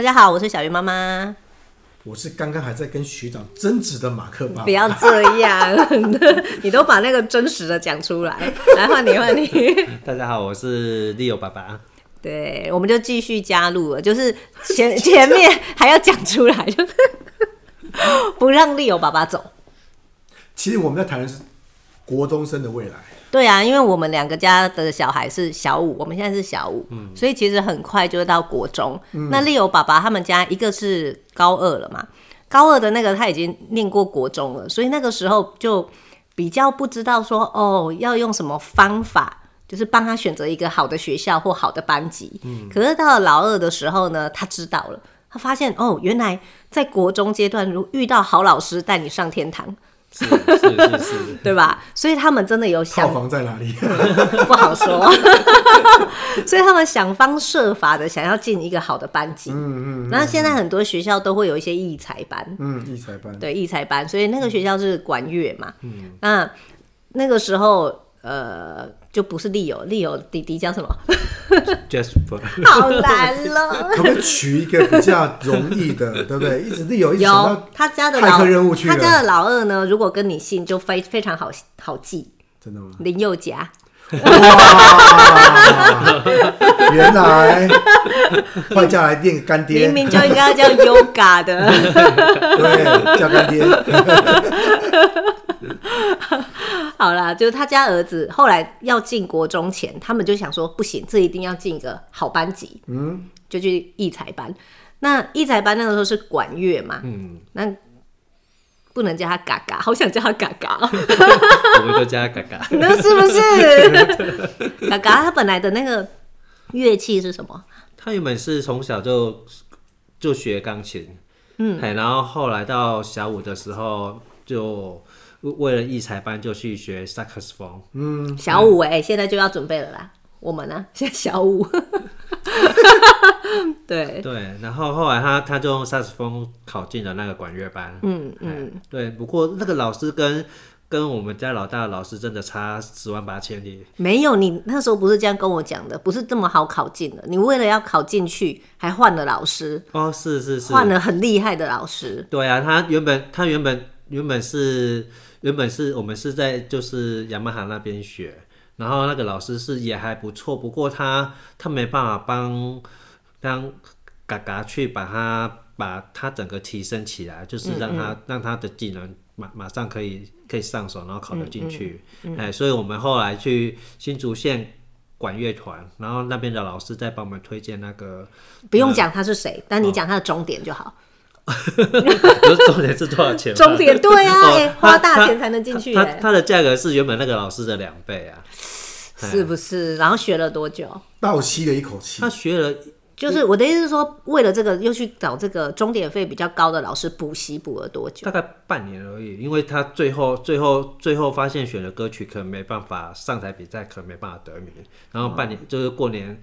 大家好，我是小鱼妈妈。我是刚刚还在跟学长争执的马克爸爸。不要这样，你都把那个真实的讲出来。来换你，换你。大家好，我是 Leo 爸爸。对，我们就继续加入了，就是前 前面还要讲出来，就是不让 Leo 爸爸走。其实我们在谈的是国中生的未来。对啊，因为我们两个家的小孩是小五，我们现在是小五，嗯，所以其实很快就会到国中。嗯、那 Leo 爸爸他们家一个是高二了嘛，高二的那个他已经念过国中了，所以那个时候就比较不知道说哦要用什么方法，就是帮他选择一个好的学校或好的班级。嗯，可是到了老二的时候呢，他知道了，他发现哦，原来在国中阶段，如遇到好老师带你上天堂。是是是是，对吧？所以他们真的有想套房在哪里？不好说。所以他们想方设法的想要进一个好的班级。嗯嗯。那、嗯、现在很多学校都会有一些艺才班。嗯，艺才班。对，艺才班。所以那个学校是管乐嘛。嗯。那那个时候，呃。就不是利友，利友弟弟叫什么？Jasper，好难了。可不可以取一个比较容易的，对不对？一直利友一直想到他家的老他家的老二呢？如果跟你姓，就非非常好好记。真的吗？林宥嘉。哇！原来换家来练干爹，明明就应该叫 Yoga 的。对，叫干爹。好啦，就是他家儿子后来要进国中前，他们就想说不行，这一定要进一个好班级，嗯，就去艺才班。那艺才班那个时候是管乐嘛，嗯，那不能叫他嘎嘎，好想叫他嘎嘎，我们都叫他嘎嘎，那是不是？嘎嘎他本来的那个乐器是什么？他原本是从小就就学钢琴，嗯，然后后来到小五的时候就。为了艺才班就去学萨克斯风，嗯，小五哎、欸，现在就要准备了啦。我们呢，现在小五，对对。然后后来他他就用萨克斯风考进了那个管乐班，嗯嗯，对。不过那个老师跟跟我们家老大的老师真的差十万八千里。没有，你那时候不是这样跟我讲的，不是这么好考进的。你为了要考进去，还换了老师哦，是是是，换了很厉害的老师。对啊，他原本他原本原本是。原本是我们是在就是雅马哈那边学，然后那个老师是也还不错，不过他他没办法帮帮嘎嘎去把他把他整个提升起来，就是让他嗯嗯让他的技能马马上可以可以上手，然后考得进去。哎，所以我们后来去新竹县管乐团，然后那边的老师在帮我们推荐那个，不用讲他是谁，呃、但你讲他的终点就好。重点是多少钱？重点对啊，欸、花大钱才能进去、欸。他他的价格是原本那个老师的两倍啊，是不是？然后学了多久？倒吸了一口气。他学了，就是我的意思是说，为了这个又去找这个钟点费比较高的老师补习，补了多久？大概半年而已，因为他最后最后最后发现选的歌曲可能没办法上台比赛，可能没办法得名，然后半年、哦、就是过年。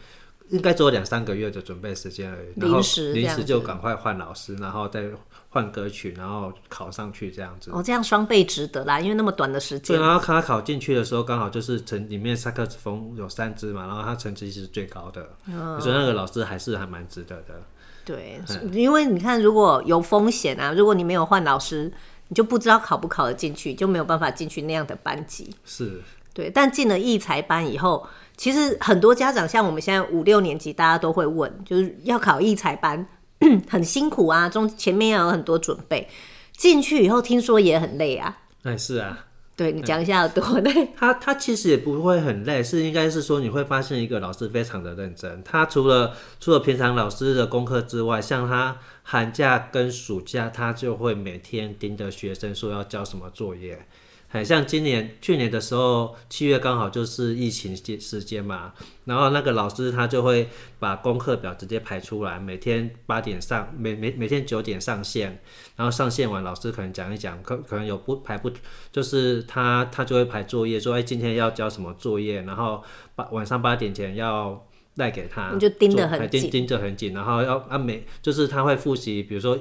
应该只有两三个月的准备时间而已，临时临时就赶快换老师，然后再换歌曲，然后考上去这样子。哦，这样双倍值得啦，因为那么短的时间。对，然后他考进去的时候，刚好就是成里面萨克斯风有三支嘛，然后他成绩是最高的，嗯、所以那个老师还是还蛮值得的。对，嗯、因为你看，如果有风险啊，如果你没有换老师，你就不知道考不考得进去，就没有办法进去那样的班级。是。对，但进了艺才班以后，其实很多家长像我们现在五六年级，大家都会问，就是要考艺才班，很辛苦啊，中前面要有很多准备，进去以后听说也很累啊。哎，是啊，对，你讲一下有多累。他他其实也不会很累，是应该是说你会发现一个老师非常的认真，他除了除了平常老师的功课之外，像他寒假跟暑假，他就会每天盯着学生说要交什么作业。很像今年、去年的时候，七月刚好就是疫情时间嘛，然后那个老师他就会把功课表直接排出来，每天八点上，每每每天九点上线，然后上线完，老师可能讲一讲，可可能有不排不，就是他他就会排作业，说哎今天要交什么作业，然后八晚上八点前要带给他，你就盯得很紧，盯盯着很紧，然后要啊每就是他会复习，比如说。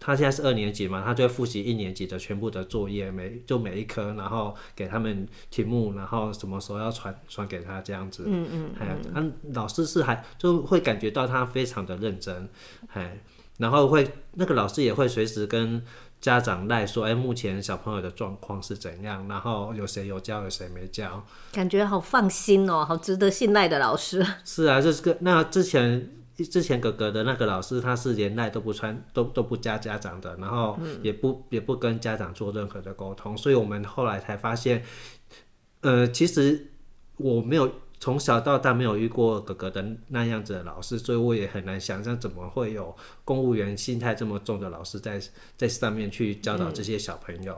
他现在是二年级嘛，他就会复习一年级的全部的作业，每就每一科，然后给他们题目，然后什么时候要传传给他这样子。嗯嗯。哎，他老师是还就会感觉到他非常的认真，哎，然后会那个老师也会随时跟。家长赖说：“哎、欸，目前小朋友的状况是怎样？然后有谁有教，有谁没教？感觉好放心哦，好值得信赖的老师。是啊，就是个那之前之前哥哥的那个老师，他是连带都不穿，都都不加家长的，然后也不、嗯、也不跟家长做任何的沟通，所以我们后来才发现，呃，其实我没有。”从小到大没有遇过哥哥的那样子的老师，所以我也很难想象怎么会有公务员心态这么重的老师在在上面去教导这些小朋友。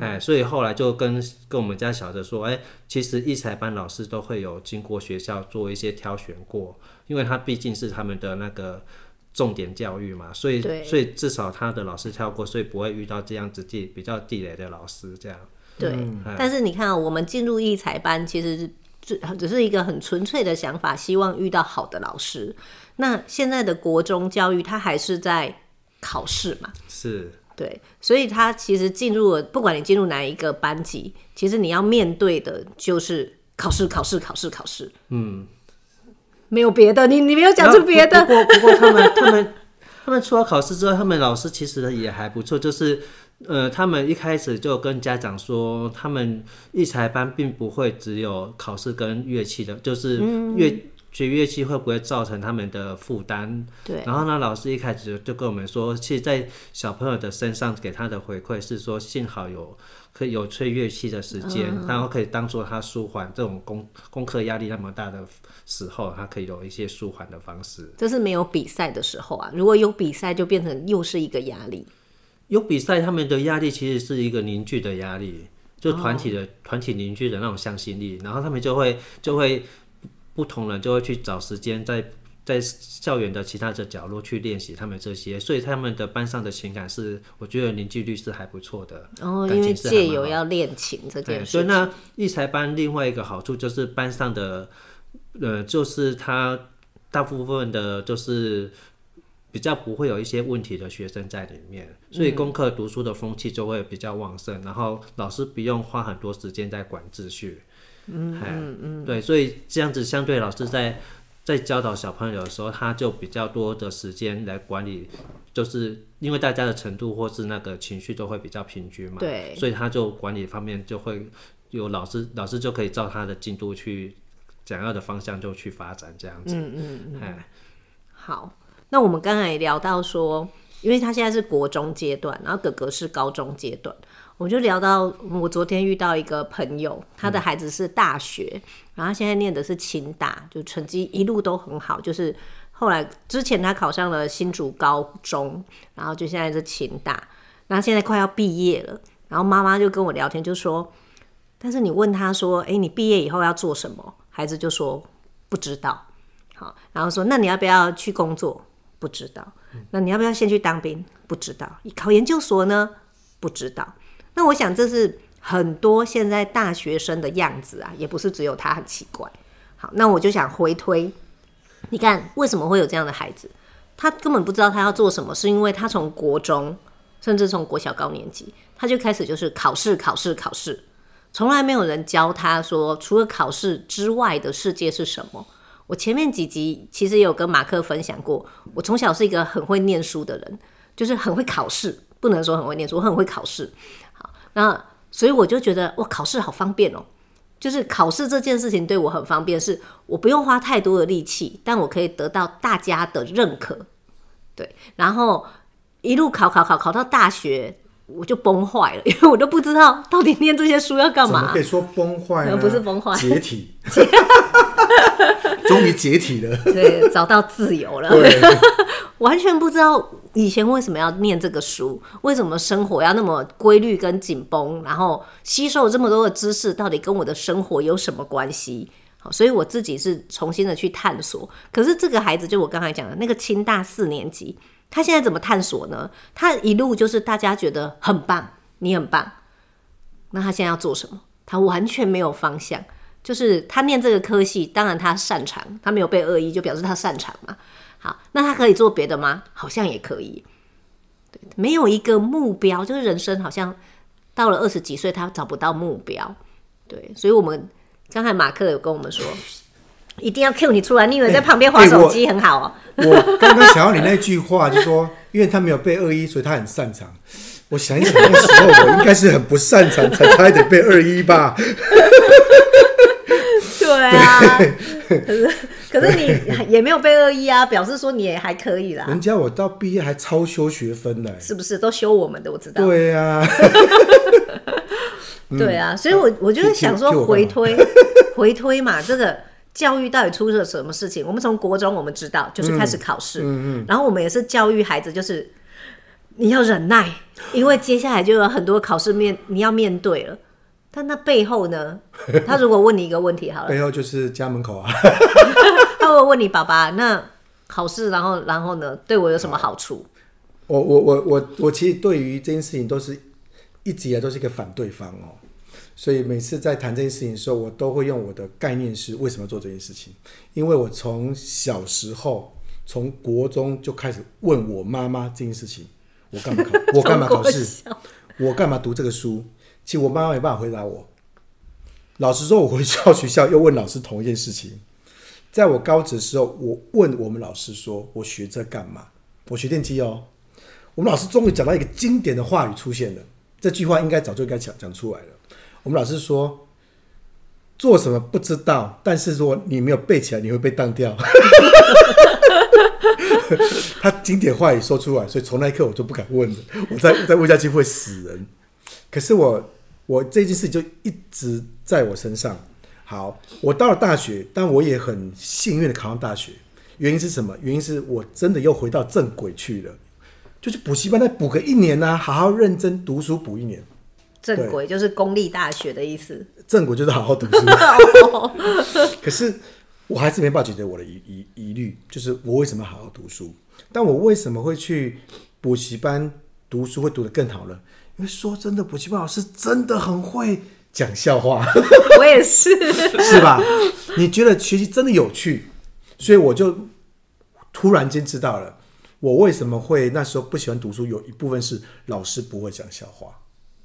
哎、嗯，所以后来就跟跟我们家小的说，哎、欸，其实艺才班老师都会有经过学校做一些挑选过，因为他毕竟是他们的那个重点教育嘛，所以所以至少他的老师跳过，所以不会遇到这样子地比较地雷的老师这样。对，嗯、但是你看、喔，我们进入艺才班其实。只只是一个很纯粹的想法，希望遇到好的老师。那现在的国中教育，它还是在考试嘛？是，对，所以他其实进入了，不管你进入哪一个班级，其实你要面对的就是考试，考试，考试，考试。嗯，没有别的，你你没有讲出别的。不过不过他们他们他们除了考试之外，他们老师其实也还不错，就是。呃，他们一开始就跟家长说，他们艺才班并不会只有考试跟乐器的，就是乐学乐器会不会造成他们的负担？对。然后呢，老师一开始就跟我们说，其实，在小朋友的身上给他的回馈是说，幸好有可以有吹乐器的时间，嗯、然后可以当做他舒缓这种功功课压力那么大的时候，他可以有一些舒缓的方式。这是没有比赛的时候啊，如果有比赛，就变成又是一个压力。有比赛，他们的压力其实是一个凝聚的压力，就团体的团、oh. 体凝聚的那种向心力，然后他们就会就会不同人就会去找时间在在校园的其他的角落去练习他们这些，所以他们的班上的情感是，我觉得凝聚力是还不错的。哦，因为借由要练琴这件事。所以那艺才班另外一个好处就是班上的，呃，就是他大部分的就是。比较不会有一些问题的学生在里面，所以功课读书的风气就会比较旺盛，嗯、然后老师不用花很多时间在管秩序。嗯嗯嗯，对，所以这样子相对老师在在教导小朋友的时候，他就比较多的时间来管理，就是因为大家的程度或是那个情绪都会比较平均嘛。对，所以他就管理方面就会有老师，老师就可以照他的进度去想要的方向就去发展这样子。嗯嗯嗯，好。那我们刚才也聊到说，因为他现在是国中阶段，然后哥哥是高中阶段，我就聊到我昨天遇到一个朋友，他的孩子是大学，嗯、然后现在念的是清大，就成绩一路都很好，就是后来之前他考上了新竹高中，然后就现在是清大，然后现在快要毕业了，然后妈妈就跟我聊天，就说，但是你问他说，哎，你毕业以后要做什么？孩子就说不知道，好，然后说那你要不要去工作？不知道，那你要不要先去当兵？不知道，考研究所呢？不知道。那我想这是很多现在大学生的样子啊，也不是只有他很奇怪。好，那我就想回推，你看为什么会有这样的孩子？他根本不知道他要做什么，是因为他从国中，甚至从国小高年级，他就开始就是考试，考试，考试，从来没有人教他说，除了考试之外的世界是什么。我前面几集其实也有跟马克分享过，我从小是一个很会念书的人，就是很会考试，不能说很会念书，我很会考试。好，那所以我就觉得我，考试好方便哦，就是考试这件事情对我很方便，是我不用花太多的力气，但我可以得到大家的认可。对，然后一路考考考考到大学，我就崩坏了，因为我都不知道到底念这些书要干嘛。可以说崩坏呢？不是崩坏，解体。终于解体了，对，找到自由了。完全不知道以前为什么要念这个书，为什么生活要那么规律跟紧绷，然后吸收这么多的知识，到底跟我的生活有什么关系？好，所以我自己是重新的去探索。可是这个孩子，就我刚才讲的那个清大四年级，他现在怎么探索呢？他一路就是大家觉得很棒，你很棒，那他现在要做什么？他完全没有方向。就是他念这个科系，当然他擅长，他没有被恶意，就表示他擅长嘛。好，那他可以做别的吗？好像也可以。对，没有一个目标，就是人生好像到了二十几岁，他找不到目标。对，所以我们刚才马克有跟我们说，一定要 cue 你出来，你以为在旁边划手机很好哦、喔。我刚刚想要你那句话，就说，因为他没有背二一，所以他很擅长。我想一想，那时候我应该是很不擅长，才差一点背二一吧。对啊，可是可是你 也没有背二一啊，表示说你也还可以啦。人家我到毕业还超修学分呢，是不是都修我们的？我知道。对啊，对啊，所以我我就是想说回推回推嘛，这个教育到底出了什么事情？我们从国中我们知道就是开始考试，嗯嗯，然后我们也是教育孩子，就是你要忍耐。因为接下来就有很多考试面你要面对了，但那背后呢？他如果问你一个问题好了，背后就是家门口啊。他会问你爸爸，那考试然后然后呢，对我有什么好处？我我我我我其实对于这件事情都是一直以来都是一个反对方哦，所以每次在谈这件事情的时候，我都会用我的概念是为什么做这件事情？因为我从小时候从国中就开始问我妈妈这件事情。我干嘛考？我干嘛考试？我干嘛读这个书？其实我妈妈没办法回答我。老实说，我回到学校又问老师同一件事情。在我高职的时候，我问我们老师说：“我学这干嘛？”我学电机哦。我们老师终于讲到一个经典的话语出现了，这句话应该早就应该讲讲出来了。我们老师说：“做什么不知道，但是如果你没有背起来，你会被当掉。”他经典话语说出来，所以从那一刻我就不敢问了。我再再问下去会死人。可是我我这件事就一直在我身上。好，我到了大学，但我也很幸运的考上大学。原因是什么？原因是我真的又回到正轨去了，就去补习班再补个一年呢、好好认真读书补一年。正轨就是公立大学的意思。正轨就是好好读书。可是。我还是没办法解决我的疑疑疑虑，就是我为什么好好读书？但我为什么会去补习班读书会读得更好呢？因为说真的，补习班老师真的很会讲笑话。我也是，是吧？你觉得学习真的有趣，所以我就突然间知道了，我为什么会那时候不喜欢读书，有一部分是老师不会讲笑话。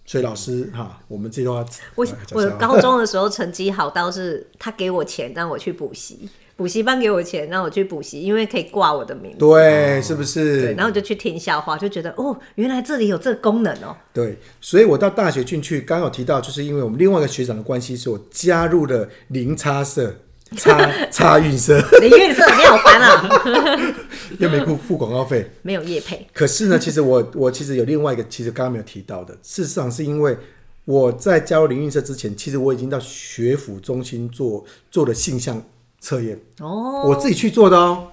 所以老师哈，我们这段话，我我高中的时候成绩好到是他给我钱让我去补习，补习班给我钱让我去补习，因为可以挂我的名字。对，是不是？对，然后我就去听笑话，就觉得哦，原来这里有这个功能哦。对，所以我到大学进去，刚有提到，就是因为我们另外一个学长的关系，是我加入了零差社。差差运色，你运色你好烦啊！又没付付广告费，没有业配。可是呢，其实我我其实有另外一个，其实刚刚没有提到的。事实上，是因为我在加入林运社之前，其实我已经到学府中心做做了性向测验哦，我自己去做的哦。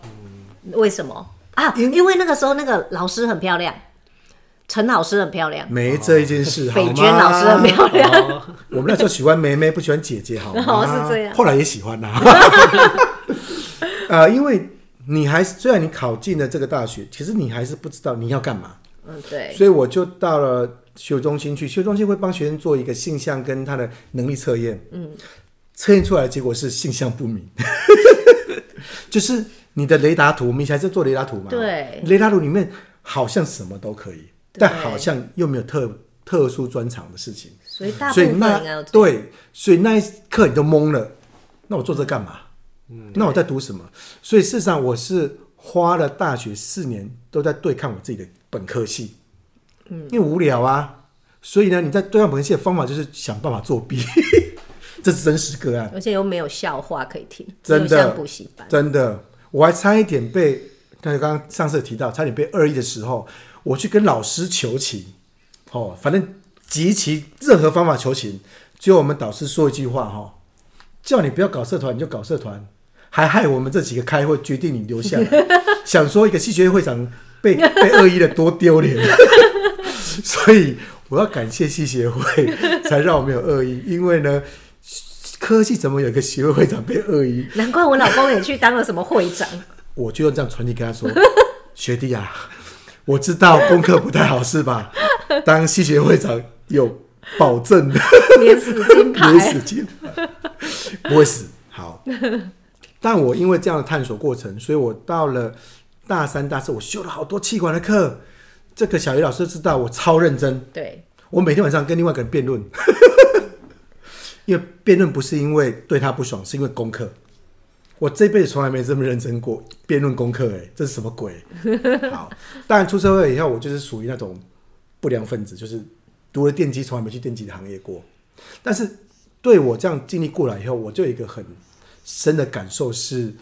为什么啊？因因为那个时候那个老师很漂亮。陈老师很漂亮，没这一件事。斐娟老师很漂亮。我们那时候喜欢妹妹，不喜欢姐姐，好是这样。后来也喜欢啦。呃，因为你还是虽然你考进了这个大学，其实你还是不知道你要干嘛。嗯，对。所以我就到了学中心去，学中心会帮学生做一个性向跟他的能力测验。嗯。测验出来的结果是性向不明，就是你的雷达图，我们以前是做雷达图嘛？对。雷达图里面好像什么都可以。但好像又没有特特殊专长的事情，所以大部分应该那对，所以那一刻你就懵了。那我做这干嘛？嗯，那我在读什么？所以事实上我是花了大学四年都在对抗我自己的本科系，嗯，因为无聊啊。所以呢，你在对抗本科系的方法就是想办法作弊，这是真实个案，而且又没有笑话可以听，真的补习班，真的，我还差一点被，刚才刚刚上次提到，差点被二一的时候。我去跟老师求情，哦，反正极其任何方法求情。最后我们导师说一句话，哈，叫你不要搞社团，你就搞社团，还害我们这几个开会决定你留下来，想说一个系学会会长被被恶意的多丢脸。所以我要感谢系协会，才让我们有恶意。因为呢，科技怎么有一个协会会长被恶意？难怪我老公也去当了什么会长。我就用这样传递跟他说，学弟啊。我知道功课不太好是吧？当系学会长有保证的，免死金牌，免死金牌，不会死。好，但我因为这样的探索过程，所以我到了大三、大四，我修了好多气管的课，这个小鱼老师知道我超认真，对，我每天晚上跟另外一个人辩论，因为辩论不是因为对他不爽，是因为功课。我这辈子从来没这么认真过辩论功课，哎，这是什么鬼？好，当然出社会以后，我就是属于那种不良分子，就是读了电机，从来没去电机的行业过。但是对我这样经历过来以后，我就有一个很深的感受是，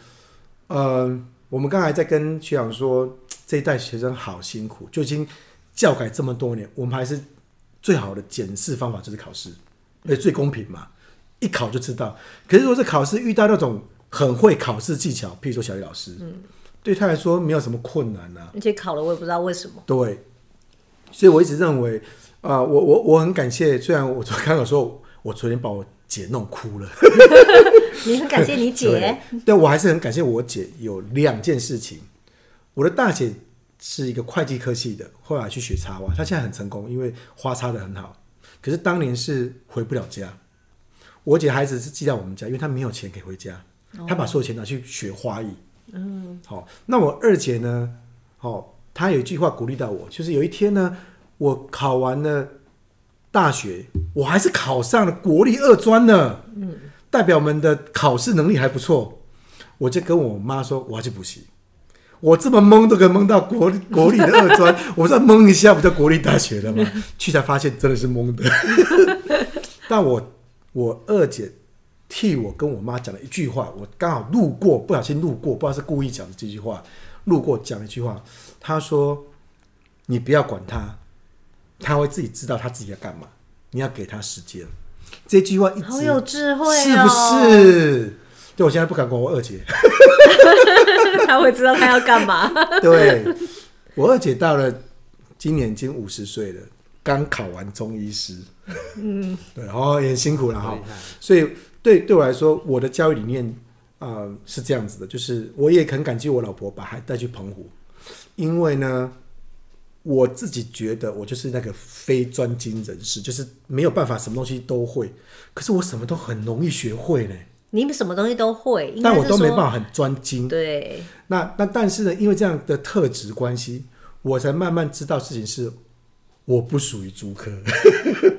呃，我们刚才在跟学长说。这一代学生好辛苦，就已经教改这么多年，我们还是最好的检视方法就是考试，而且最公平嘛，一考就知道。可是如果是考试遇到那种很会考试技巧，譬如说小雨老师，嗯，对他来说没有什么困难啊。而且考了我也不知道为什么。对，所以我一直认为，啊、呃，我我我很感谢，虽然我刚刚有说，我昨天把我姐弄哭了。你很感谢你姐？对，对我还是很感谢我姐。有两件事情。我的大姐是一个会计科系的，后来去学插花，她现在很成功，因为花插的很好。可是当年是回不了家，我姐孩子是寄到我们家，因为她没有钱可以回家，她把所有钱拿去学花艺。嗯，好，那我二姐呢？好，她有一句话鼓励到我，就是有一天呢，我考完了大学，我还是考上了国立二专呢。嗯，代表们的考试能力还不错，我就跟我妈说，我要去补习。我这么蒙都可以蒙到国 国立的二专，我再蒙一下不就国立大学了吗？去才发现真的是蒙的。但我我二姐替我跟我妈讲了一句话，我刚好路过，不小心路过，不知道是故意讲的这句话，路过讲了一句话，她说：“你不要管他，他会自己知道他自己要干嘛，你要给他时间。”这句话一直好有智慧，是不是？对，我现在不敢管我二姐。他会知道他要干嘛？对，我二姐到了今年已经五十岁了，刚考完中医师。嗯，对，然后也很辛苦了哈。所以对对我来说，我的教育理念啊、呃、是这样子的，就是我也很感激我老婆把孩带去澎湖，因为呢，我自己觉得我就是那个非专精人士，就是没有办法什么东西都会，可是我什么都很容易学会呢。你们什么东西都会，但我都没办法很专精。对，那那但是呢，因为这样的特质关系，我才慢慢知道事情是我不属于竹科。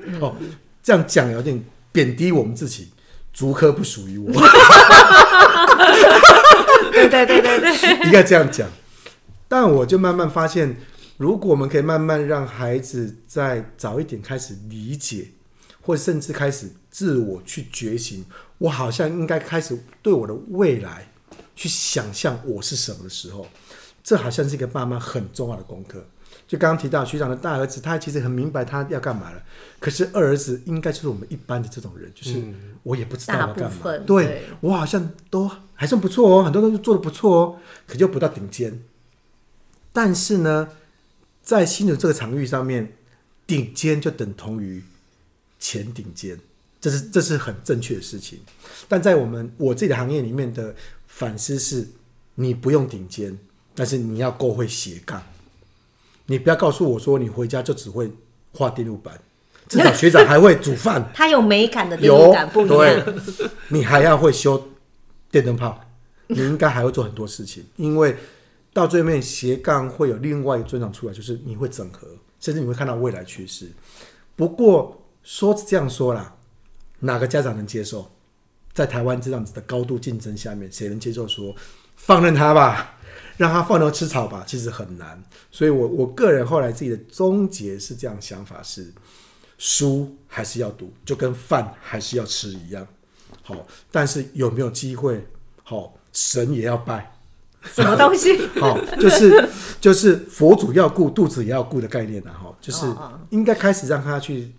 嗯、哦，这样讲有点贬低我们自己，竹科不属于我。对对对对对，应该这样讲。但我就慢慢发现，如果我们可以慢慢让孩子在早一点开始理解，或甚至开始自我去觉醒。我好像应该开始对我的未来去想象我是什么的时候，这好像是一个爸妈很重要的功课。就刚刚提到学长的大儿子，他其实很明白他要干嘛了。可是二儿子应该就是我们一般的这种人，就是我也不知道要干嘛。对，对我好像都还算不错哦，很多东西做的不错哦，可就不到顶尖。但是呢，在新的这个场域上面，顶尖就等同于前顶尖。这是这是很正确的事情，但在我们我自己的行业里面的反思是：你不用顶尖，但是你要够会斜杠。你不要告诉我说你回家就只会画电路板，至少学长还会煮饭。他有美感的电路板不一样。对，你还要会修电灯泡，你应该还会做很多事情，因为到最后面斜杠会有另外一个专长出来，就是你会整合，甚至你会看到未来趋势。不过说这样说啦。哪个家长能接受？在台湾这样子的高度竞争下面，谁能接受说放任他吧，让他放牛吃草吧？其实很难。所以我我个人后来自己的终结是这样想法：是书还是要读，就跟饭还是要吃一样。好，但是有没有机会？好，神也要拜。什么东西？好，就是就是佛祖要顾，肚子也要顾的概念啊。哈，就是应该开始让他去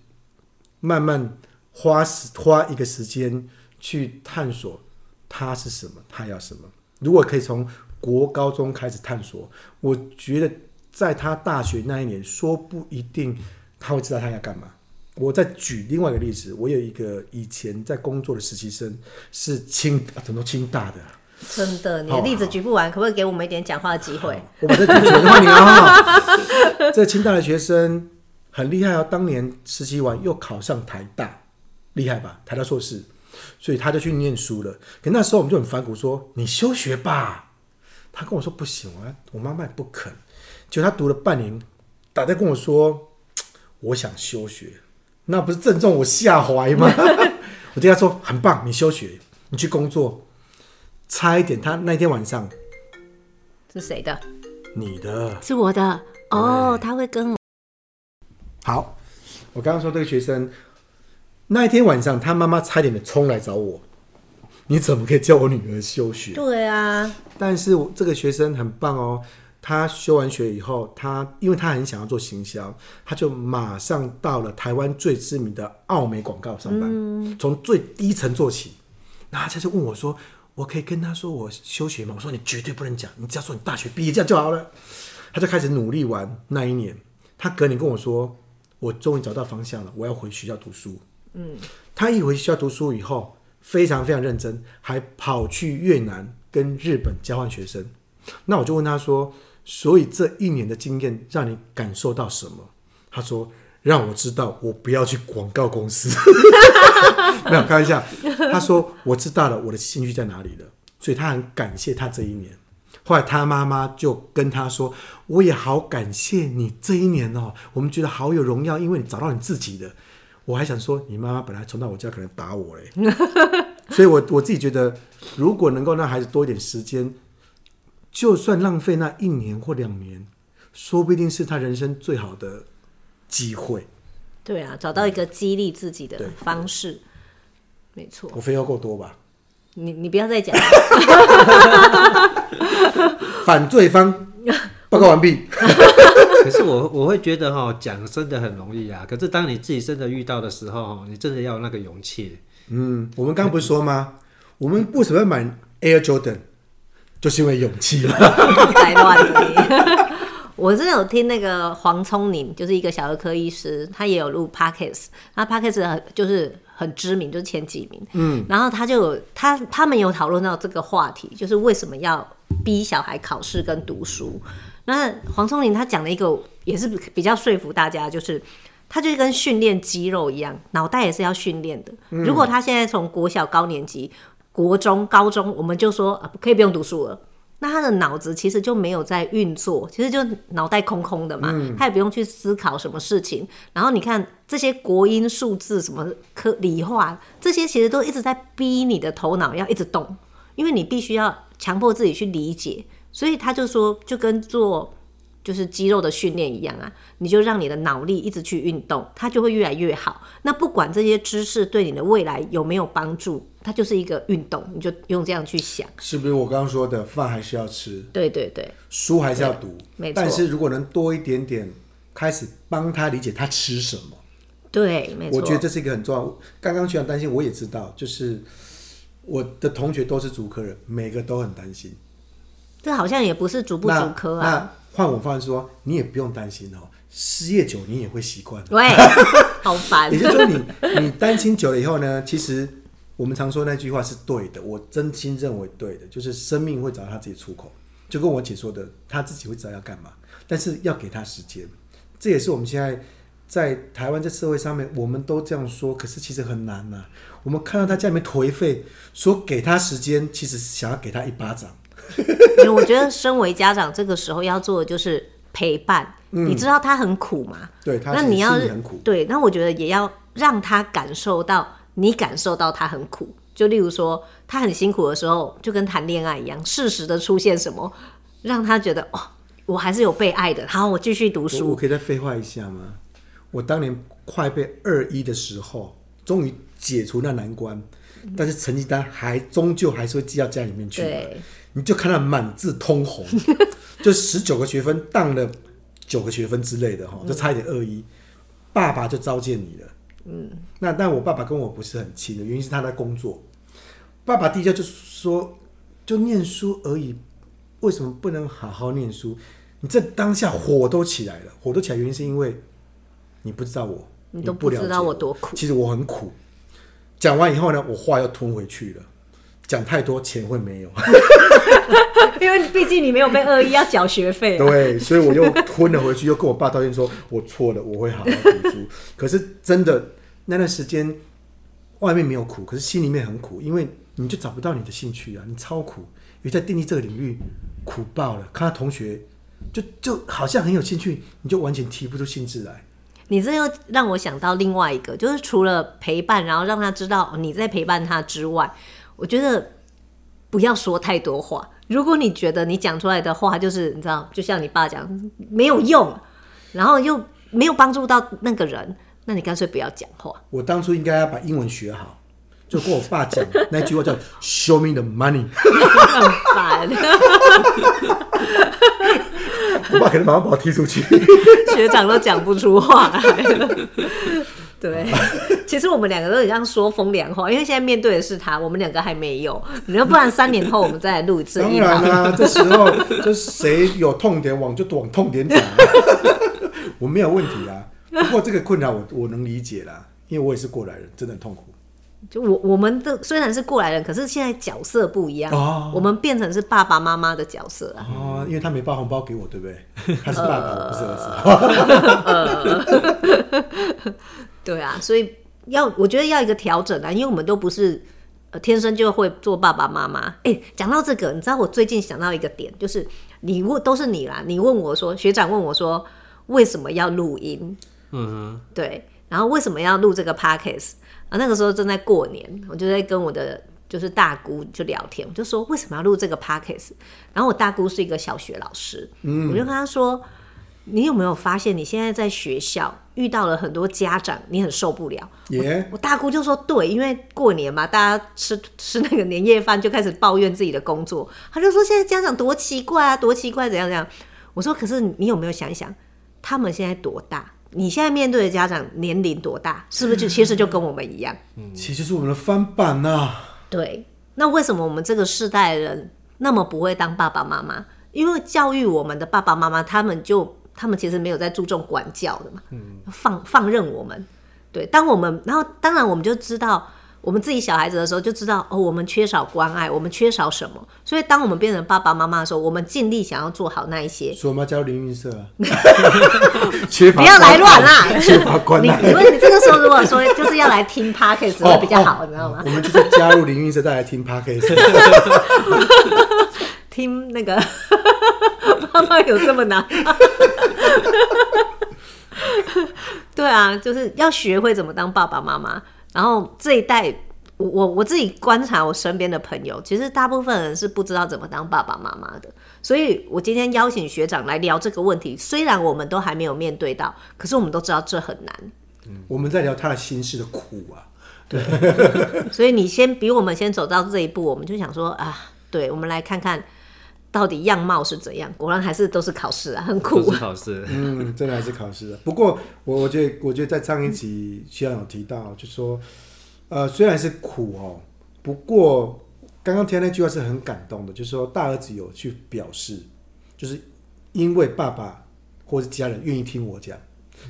慢慢。花时花一个时间去探索他是什么，他要什么。如果可以从国高中开始探索，我觉得在他大学那一年，说不一定他会知道他要干嘛。我再举另外一个例子，我有一个以前在工作的实习生，是清很多清大的，真的，你的例子举不完，可不可以给我们一点讲话的机会？我把这举完的话，你啊，这清大的学生很厉害哦，当年实习完又考上台大。厉害吧？台大硕士，所以他就去念书了。可那时候我们就很反骨，说你休学吧。他跟我说不行，我我妈妈也不肯。结果他读了半年，打电话跟我说，我想休学，那不是正中我下怀吗？我对他说很棒，你休学，你去工作。差一点，他那天晚上是谁的？你的，是我的。哦，他会跟我。好，我刚刚说这个学生那一天晚上，他妈妈差点的冲来找我。你怎么可以叫我女儿休学？对啊，但是我这个学生很棒哦。他休完学以后，他因为他很想要做行销，他就马上到了台湾最知名的奥美广告上班，嗯、从最低层做起。然后他就问我说：“我可以跟他说我休学吗？”我说：“你绝对不能讲，你只要说你大学毕业这样就好了。”他就开始努力玩。那一年，他隔年跟我说：“我终于找到方向了，我要回学校读书。”嗯，他一回学校读书以后，非常非常认真，还跑去越南跟日本交换学生。那我就问他说。所以这一年的经验让你感受到什么？他说：“让我知道我不要去广告公司。”没有开玩笑。他说：“我知道了，我的兴趣在哪里了。”所以他很感谢他这一年。后来他妈妈就跟他说：“我也好感谢你这一年哦，我们觉得好有荣耀，因为你找到你自己的。”我还想说，你妈妈本来冲到我家可能打我嘞。所以我我自己觉得，如果能够让孩子多一点时间。就算浪费那一年或两年，说不定是他人生最好的机会。对啊，找到一个激励自己的方式，没错。我废话够多吧？你你不要再讲。反对方报告完毕。可是我 我会觉得哈，讲真的很容易啊。可是当你自己真的遇到的时候，你真的要有那个勇气。嗯，我们刚刚不是说吗？我们为什么要买 Air Jordan？就是因为勇气了，太乱了。我真的有听那个黄聪宁，就是一个小儿科医师，他也有录 Podcast，那 Podcast 很就是很知名，就是前几名。嗯，然后他就有他他们有讨论到这个话题，就是为什么要逼小孩考试跟读书。那黄聪林他讲了一个也是比较说服大家，就是他就跟训练肌肉一样，脑袋也是要训练的。如果他现在从国小高年级。国中、高中，我们就说啊，可以不用读书了。那他的脑子其实就没有在运作，其实就脑袋空空的嘛，嗯、他也不用去思考什么事情。然后你看这些国音数字什么科理化，这些其实都一直在逼你的头脑要一直动，因为你必须要强迫自己去理解。所以他就说，就跟做就是肌肉的训练一样啊，你就让你的脑力一直去运动，它就会越来越好。那不管这些知识对你的未来有没有帮助。它就是一个运动，你就用这样去想，是不是我刚刚说的饭还是要吃？对对对，书还是要读，没错。但是如果能多一点点开始帮他理解他吃什么，对，没错。我觉得这是一个很重要。刚刚学长担心，我也知道，就是我的同学都是主科人，每个都很担心。这好像也不是足不足科啊。那换我方式说，你也不用担心哦，失业久你也会习惯。对，好烦。也就是说你，你你担心久了以后呢，其实。我们常说那句话是对的，我真心认为对的，就是生命会找到他自己出口，就跟我姐说的，他自己会知道要干嘛，但是要给他时间。这也是我们现在在台湾在社会上面，我们都这样说，可是其实很难呐、啊。我们看到他家里面颓废，说给他时间，其实想要给他一巴掌。我觉得身为家长，这个时候要做的就是陪伴。嗯、你知道他很苦吗？对，他那你要很苦。对，那我觉得也要让他感受到。你感受到他很苦，就例如说他很辛苦的时候，就跟谈恋爱一样，适时的出现什么，让他觉得哦，我还是有被爱的。好，我继续读书。我，我可以再废话一下吗？我当年快被二一的时候，终于解除那难关，嗯、但是成绩单还终究还是会寄到家里面去。对，你就看到满字通红，就十九个学分当了九个学分之类的哈，就差一点二一，嗯、爸爸就召见你了。嗯，那但我爸爸跟我不是很亲的原因是他在工作。爸爸第一下就说，就念书而已，为什么不能好好念书？你这当下火都起来了，火都起来原因是因为你不知道我，你都不知道我多苦。其实我很苦。讲完以后呢，我话又吞回去了，讲太多钱会没有。因为毕竟你没有被恶意要缴学费，对，所以我又吞了回去，又跟我爸道歉说，我错了，我会好好读书。可是真的那段时间，外面没有苦，可是心里面很苦，因为你就找不到你的兴趣啊，你超苦，因为在电力这个领域苦爆了。看到同学就就好像很有兴趣，你就完全提不出兴致来。你这又让我想到另外一个，就是除了陪伴，然后让他知道你在陪伴他之外，我觉得不要说太多话。如果你觉得你讲出来的话就是你知道，就像你爸讲没有用，然后又没有帮助到那个人，那你干脆不要讲话。我当初应该要把英文学好，就跟我爸讲那句话叫 “Show me the money”。很烦。我爸可能马上把我踢出去。学长都讲不出话来了。对，其实我们两个都很像说风凉话，因为现在面对的是他，我们两个还没有。你要不然三年后我们再来录一次。当然啦、啊，这时候就谁有痛点往就往痛点讲，我没有问题啊。不过这个困扰我我能理解啦，因为我也是过来人，真的很痛苦。就我我们的虽然是过来人，可是现在角色不一样，哦、我们变成是爸爸妈妈的角色啊。哦，因为他没包红包给我，对不对？他是爸爸，呃、我不是儿子。对啊，所以要我觉得要一个调整啊，因为我们都不是天生就会做爸爸妈妈。哎、欸，讲到这个，你知道我最近想到一个点，就是你问都是你啦，你问我说，学长问我说为什么要录音？嗯哼，对，然后为什么要录这个 podcast？啊，那个时候正在过年，我就在跟我的就是大姑就聊天，我就说为什么要录这个 podcast？然后我大姑是一个小学老师，嗯，我就跟她说，你有没有发现你现在在学校遇到了很多家长，你很受不了？耶.我，大姑就说对，因为过年嘛，大家吃吃那个年夜饭就开始抱怨自己的工作，他就说现在家长多奇怪啊，多奇怪，怎样怎样？我说可是你有没有想一想，他们现在多大？你现在面对的家长年龄多大？是不是就其实就跟我们一样？嗯，其实是我们的翻版呐、啊。对，那为什么我们这个世代的人那么不会当爸爸妈妈？因为教育我们的爸爸妈妈，他们就他们其实没有在注重管教的嘛，嗯，放放任我们。对，当我们然后当然我们就知道。我们自己小孩子的时候就知道哦，我们缺少关爱，我们缺少什么？所以当我们变成爸爸妈妈的时候，我们尽力想要做好那一些。所以我们要加入灵运社，不要来乱啦！缺乏关爱。你因为你这个时候如果说就是要来听 Podcast 会比较好，你知道吗？我们就是加入灵运社再来听 Podcast。听那个 妈妈有这么难？对啊，就是要学会怎么当爸爸妈妈。然后这一代，我我我自己观察我身边的朋友，其实大部分人是不知道怎么当爸爸妈妈的。所以我今天邀请学长来聊这个问题，虽然我们都还没有面对到，可是我们都知道这很难。嗯，我们在聊他的心事的苦啊。对。所以你先比我们先走到这一步，我们就想说啊，对，我们来看看到底样貌是怎样。果然还是都是考试啊，很苦。都是考试。嗯，真的还是考试啊。不过我我觉得，我觉得在上一集学长有提到，就说。呃，虽然是苦哦，不过刚刚听那句话是很感动的，就是说大儿子有去表示，就是因为爸爸或是家人愿意听我讲，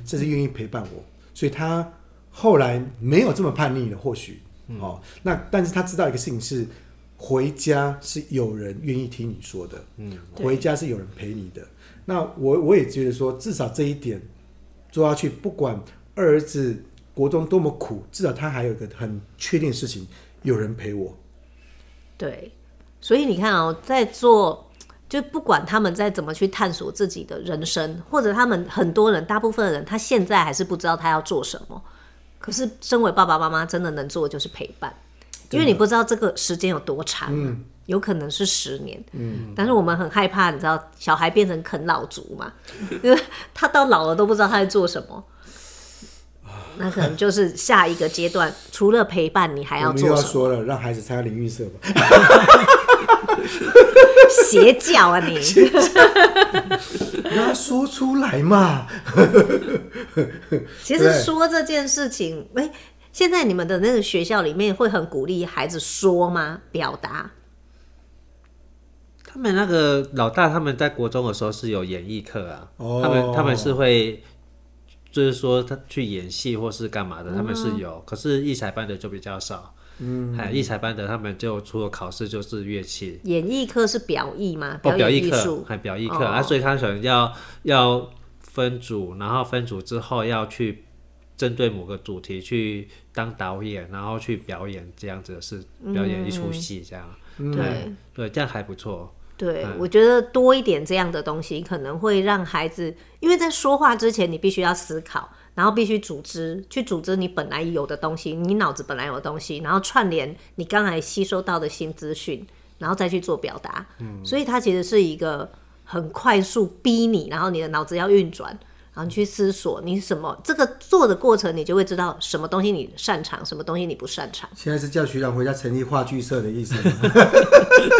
甚至愿意陪伴我，所以他后来没有这么叛逆了。或许哦，那但是他知道一个事情是，回家是有人愿意听你说的，嗯，回家是有人陪你的。那我我也觉得说，至少这一点做下去，不管二儿子。国中多么苦，至少他还有一个很确定的事情，有人陪我。对，所以你看哦，在做，就不管他们在怎么去探索自己的人生，或者他们很多人，大部分的人，他现在还是不知道他要做什么。可是，身为爸爸妈妈，真的能做的就是陪伴，因为你不知道这个时间有多长，嗯，有可能是十年，嗯，但是我们很害怕，你知道，小孩变成啃老族嘛，因为他到老了都不知道他在做什么。那可能就是下一个阶段，除了陪伴，你还要做什么？我们要说了，让孩子参加灵运社吧。邪教啊你！让他 说出来嘛。其实说这件事情，哎、欸，现在你们的那个学校里面会很鼓励孩子说吗？表达？他们那个老大他们在国中的时候是有演艺课啊，哦、他们他们是会。就是说他去演戏或是干嘛的，他们是有，可是艺才班的就比较少。嗯，还有艺才班的，他们就除了考试就是乐器。演艺课是表艺吗？哦，表艺课还表艺课啊，所以他可能要要分组，然后分组之后要去针对某个主题去当导演，然后去表演这样子的事表演一出戏这样。对对，这样还不错。对，嗯、我觉得多一点这样的东西，可能会让孩子，因为在说话之前，你必须要思考，然后必须组织，去组织你本来有的东西，你脑子本来有的东西，然后串联你刚才吸收到的新资讯，然后再去做表达。嗯，所以它其实是一个很快速逼你，然后你的脑子要运转。然后你去思索，你什么这个做的过程，你就会知道什么东西你擅长，什么东西你不擅长。现在是叫学长回家成立话剧社的意思吗？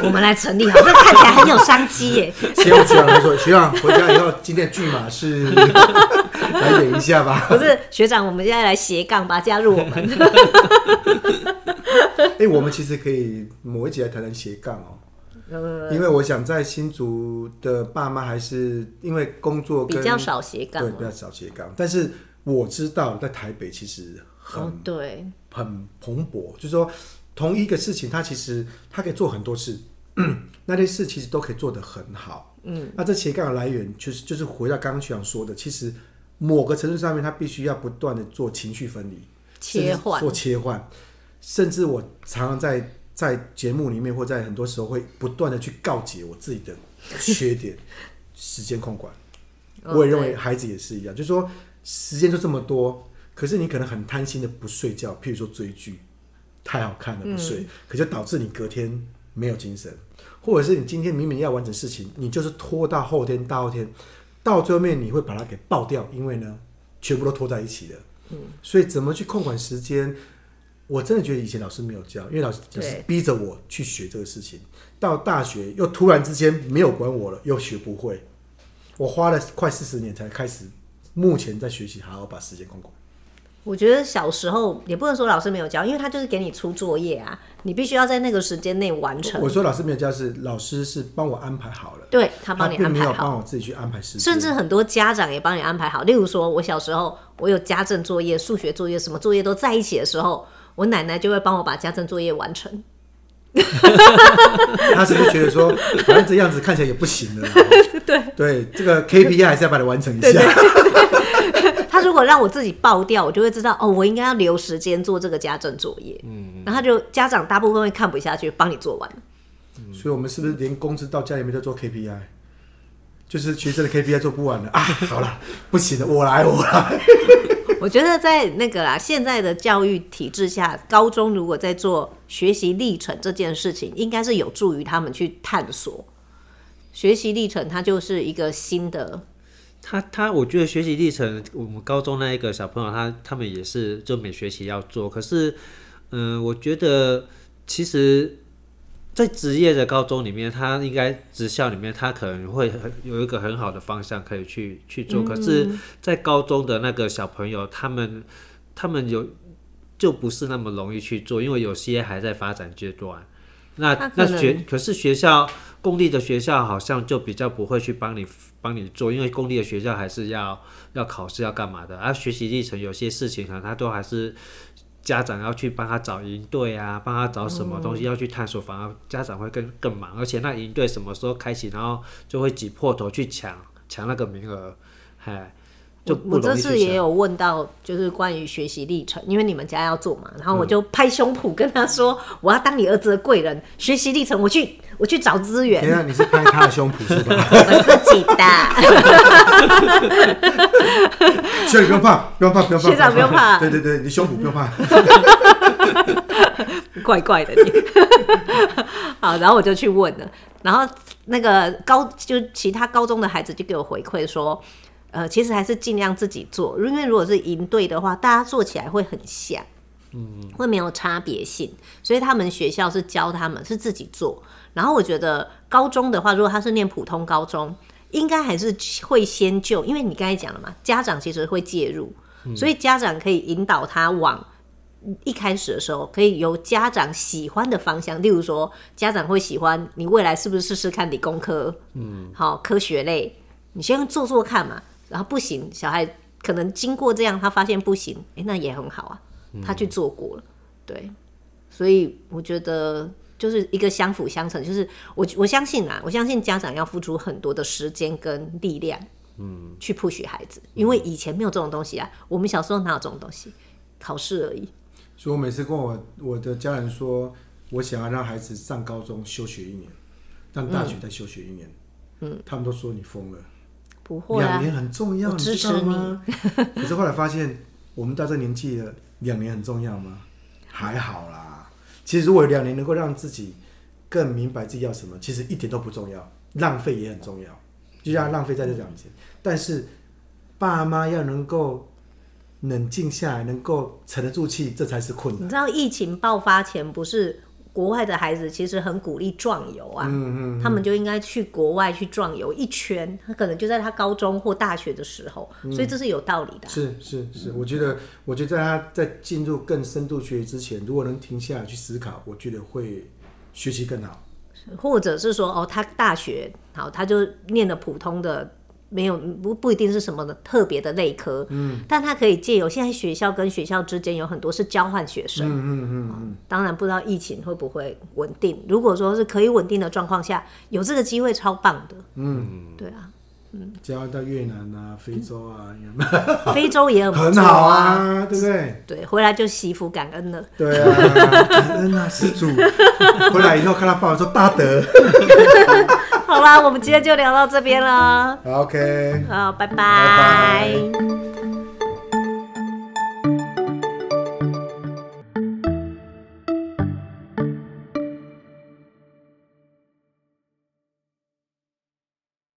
我们来成立好，这看起来很有商机耶。先用学长来说，学长回家以后，今天剧码是 来演一下吧。不是学长，我们现在来斜杠吧，加入我们。哎、欸，我们其实可以某一集来谈谈斜杠哦。因为我想在新竹的爸妈还是因为工作跟比较少斜杠，对，比较少斜杠。但是我知道在台北其实很、哦、对很蓬勃，就是说同一个事情，它其实它可以做很多事，那些事其实都可以做得很好。嗯，那这斜杠的来源就是就是回到刚刚学长说的，其实某个程度上面，他必须要不断的做情绪分离、切换、做切换，甚至我常常在。在节目里面，或在很多时候会不断的去告诫我自己的缺点，时间控管。我也认为孩子也是一样，就是说时间就这么多，可是你可能很贪心的不睡觉，譬如说追剧，太好看了不睡，可就导致你隔天没有精神，或者是你今天明明要完成事情，你就是拖到后天、大后天，到最后面你会把它给爆掉，因为呢，全部都拖在一起了。所以怎么去控管时间？我真的觉得以前老师没有教，因为老师就是逼着我去学这个事情。到大学又突然之间没有管我了，又学不会。我花了快四十年才开始，目前在学习好好把时间控管。我觉得小时候也不能说老师没有教，因为他就是给你出作业啊，你必须要在那个时间内完成。我说老师没有教，是老师是帮我安排好了，对，他帮你安排好，并没有帮我自己去安排时间。甚至很多家长也帮你安排好。例如说，我小时候我有家政作业、数学作业，什么作业都在一起的时候。我奶奶就会帮我把家政作业完成。他是不是觉得说，反正这样子看起来也不行了？对对，这个 KPI 还是要把它完成一下。他 如果让我自己爆掉，我就会知道哦，我应该要留时间做这个家政作业。嗯，然后就家长大部分会看不下去，帮你做完。所以，我们是不是连公司到家里面都做 KPI？就是学生的 KPI 做不完了啊！好了，不行了，我来，我来。我觉得在那个啦，现在的教育体制下，高中如果在做学习历程这件事情，应该是有助于他们去探索学习历程。它就是一个新的，他他，我觉得学习历程，我们高中那一个小朋友，他他们也是就每学期要做。可是，嗯，我觉得其实。在职业的高中里面，他应该职校里面，他可能会很有一个很好的方向可以去去做。可是，在高中的那个小朋友，他们他们有就不是那么容易去做，因为有些还在发展阶段。那那学可是学校公立的学校好像就比较不会去帮你帮你做，因为公立的学校还是要要考试要干嘛的，而学习历程有些事情可能他都还是。家长要去帮他找营队啊，帮他找什么东西要去探索，反而家长会更更忙，而且那营队什么时候开启，然后就会挤破头去抢抢那个名额，哎，就不容易去抢。我这次也有问到，就是关于学习历程，因为你们家要做嘛，然后我就拍胸脯跟他说，嗯、我要当你儿子的贵人，学习历程我去。我去找资源。等下，你是拍他的胸脯是吧？我自己的。学长不用怕，不用怕，不用怕。学长不用怕。对对对，你胸脯不用怕。怪怪的你。好，然后我就去问了，然后那个高就其他高中的孩子就给我回馈说，呃，其实还是尽量自己做，因为如果是营队的话，大家做起来会很像，嗯，会没有差别性，所以他们学校是教他们是自己做。然后我觉得高中的话，如果他是念普通高中，应该还是会先就，因为你刚才讲了嘛，家长其实会介入，所以家长可以引导他往一开始的时候可以由家长喜欢的方向，例如说家长会喜欢你未来是不是试试看理工科，嗯，好科学类，你先做做看嘛，然后不行，小孩可能经过这样，他发现不行，诶，那也很好啊，他去做过了，对，所以我觉得。就是一个相辅相成，就是我我相信啊，我相信家长要付出很多的时间跟力量，嗯，去 push 孩子，因为以前没有这种东西啊，我们小时候哪有这种东西，考试而已。所以我每次跟我我的家人说，我想要让孩子上高中休学一年，让大学再休学一年。嗯，他们都说你疯了。不会啊，两年很重要，支持你，你知道吗？可是后来发现，我们到这年纪了，两年很重要吗？还好啦。其实如果两年能够让自己更明白自己要什么，其实一点都不重要，浪费也很重要，就像浪费在这两年。但是爸妈要能够冷静下来，能够沉得住气，这才是困难。你知道疫情爆发前不是？国外的孩子其实很鼓励壮游啊，嗯嗯嗯、他们就应该去国外去壮游一圈。他可能就在他高中或大学的时候，嗯、所以这是有道理的、啊。是是是，我觉得，我觉得在他在进入更深度学习之前，如果能停下来去思考，我觉得会学习更好。或者是说，哦，他大学好，他就念了普通的。没有不不一定是什么的特别的内科，嗯，但他可以借由现在学校跟学校之间有很多是交换学生，嗯嗯嗯，嗯，嗯，当然不知道疫情会不会稳定。如果说是可以稳定的状况下，有这个机会超棒的，嗯，对啊，嗯，交换到越南啊、非洲啊，非洲也很很好啊，对不对？对，回来就惜福感恩了，对啊，感恩啊，施主，回来以后看到爸爸说大德。好啦，我们今天就聊到这边了。OK，好，拜拜。拜拜。